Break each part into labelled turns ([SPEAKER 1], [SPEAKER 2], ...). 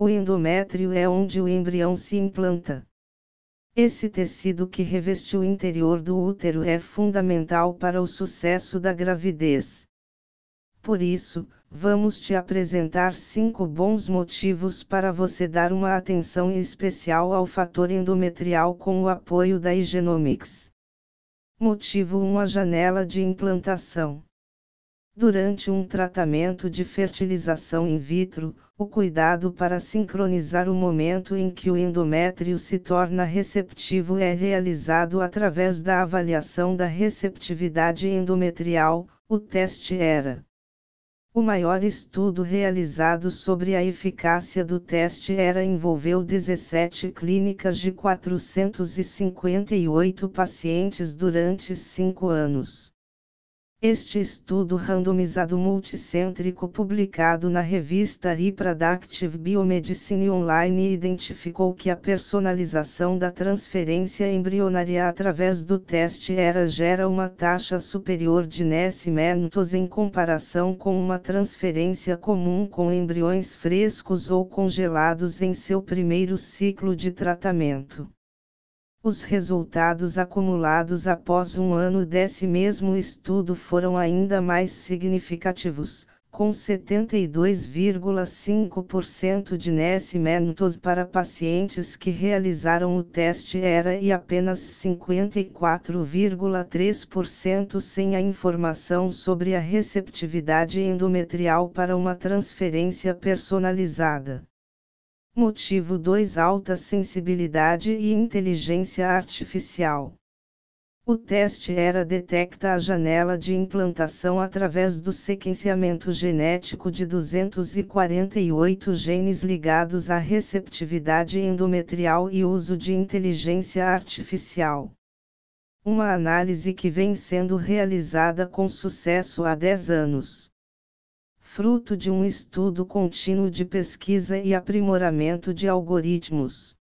[SPEAKER 1] O endométrio é onde o embrião se implanta. Esse tecido que reveste o interior do útero é fundamental para o sucesso da gravidez. Por isso, vamos te apresentar cinco bons motivos para você dar uma atenção especial ao fator endometrial com o apoio da Higienomics. Motivo 1 A janela de implantação. Durante um tratamento de fertilização in vitro, o cuidado para sincronizar o momento em que o endométrio se torna receptivo é realizado através da avaliação da receptividade endometrial, o teste ERA. O maior estudo realizado sobre a eficácia do teste era envolveu 17 clínicas de 458 pacientes durante cinco anos. Este estudo randomizado multicêntrico publicado na revista Reproductive Biomedicine Online identificou que a personalização da transferência embrionária através do teste ERA gera uma taxa superior de nascimentos em comparação com uma transferência comum com embriões frescos ou congelados em seu primeiro ciclo de tratamento. Os resultados acumulados após um ano desse mesmo estudo foram ainda mais significativos, com 72,5% de nascimentos para pacientes que realizaram o teste ERA e apenas 54,3% sem a informação sobre a receptividade endometrial para uma transferência personalizada. Motivo 2 Alta sensibilidade e inteligência artificial. O teste ERA detecta a janela de implantação através do sequenciamento genético de 248 genes ligados à receptividade endometrial e uso de inteligência artificial. Uma análise que vem sendo realizada com sucesso há 10 anos fruto de um estudo contínuo de pesquisa e aprimoramento de algoritmos.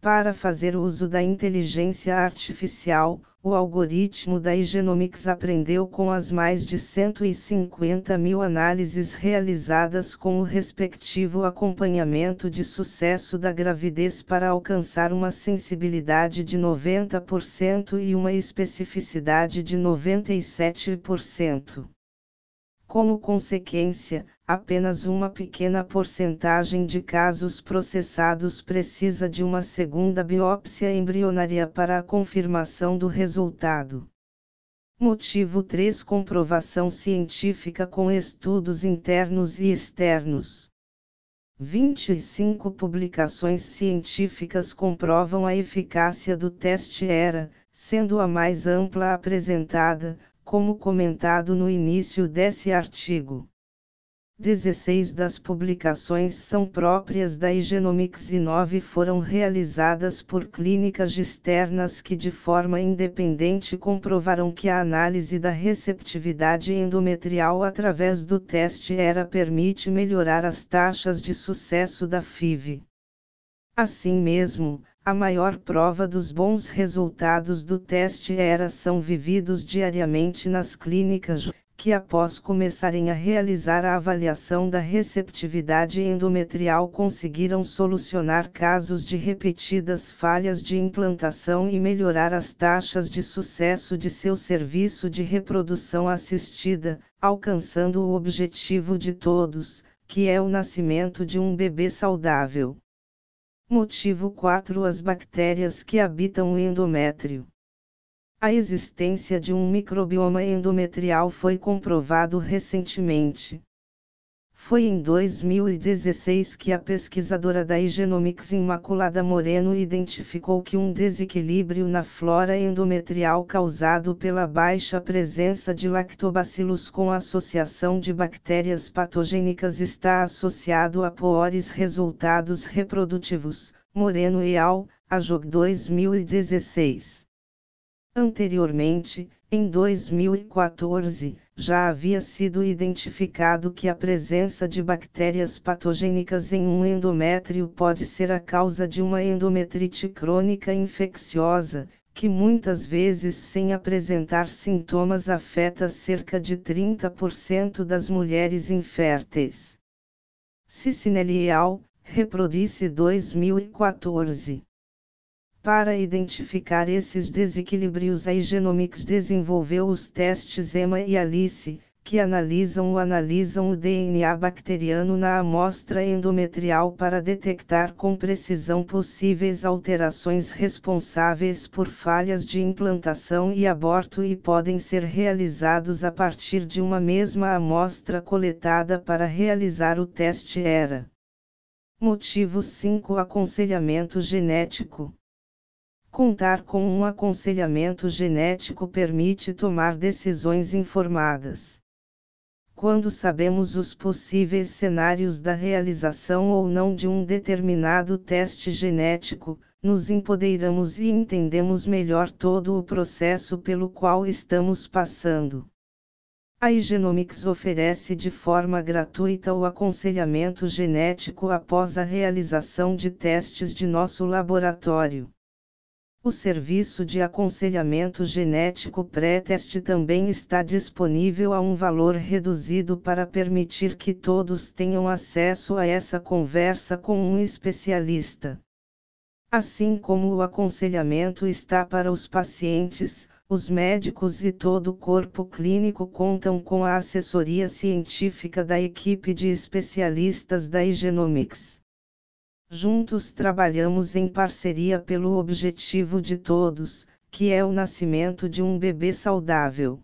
[SPEAKER 1] Para fazer uso da inteligência artificial, o algoritmo da Igenomics aprendeu com as mais de 150 mil análises realizadas com o respectivo acompanhamento de sucesso da gravidez para alcançar uma sensibilidade de 90% e uma especificidade de 97%. Como consequência, apenas uma pequena porcentagem de casos processados precisa de uma segunda biópsia embrionária para a confirmação do resultado. Motivo 3 Comprovação científica com estudos internos e externos. 25 publicações científicas comprovam a eficácia do teste ERA, sendo a mais ampla apresentada, como comentado no início desse artigo. 16 das publicações são próprias da Igenomics e 9 foram realizadas por clínicas externas que de forma independente comprovaram que a análise da receptividade endometrial através do teste ERA permite melhorar as taxas de sucesso da FIV. Assim mesmo, a maior prova dos bons resultados do teste ERA são vividos diariamente nas clínicas, que após começarem a realizar a avaliação da receptividade endometrial conseguiram solucionar casos de repetidas falhas de implantação e melhorar as taxas de sucesso de seu serviço de reprodução assistida, alcançando o objetivo de todos, que é o nascimento de um bebê saudável. Motivo 4 As bactérias que habitam o endométrio. A existência de um microbioma endometrial foi comprovado recentemente. Foi em 2016 que a pesquisadora da Igenomics Imaculada Moreno identificou que um desequilíbrio na flora endometrial causado pela baixa presença de lactobacillus com associação de bactérias patogênicas está associado a piores resultados reprodutivos. Moreno e al., AJOG 2016. Anteriormente, em 2014, já havia sido identificado que a presença de bactérias patogênicas em um endométrio pode ser a causa de uma endometrite crônica infecciosa, que muitas vezes sem apresentar sintomas afeta cerca de 30% das mulheres inférteis. Cicinelli et al., Reproduce 2014. Para identificar esses desequilíbrios, a Igenomics desenvolveu os testes EMA e ALICE, que analisam ou analisam o DNA bacteriano na amostra endometrial para detectar com precisão possíveis alterações responsáveis por falhas de implantação e aborto e podem ser realizados a partir de uma mesma amostra coletada para realizar o teste ERA. Motivo 5 Aconselhamento genético Contar com um aconselhamento genético permite tomar decisões informadas. Quando sabemos os possíveis cenários da realização ou não de um determinado teste genético, nos empoderamos e entendemos melhor todo o processo pelo qual estamos passando. A Igenomics oferece de forma gratuita o aconselhamento genético após a realização de testes de nosso laboratório. O serviço de aconselhamento genético pré-teste também está disponível a um valor reduzido para permitir que todos tenham acesso a essa conversa com um especialista. Assim como o aconselhamento está para os pacientes, os médicos e todo o corpo clínico contam com a assessoria científica da equipe de especialistas da Igenomics. Juntos trabalhamos em parceria pelo objetivo de todos, que é o nascimento de um bebê saudável.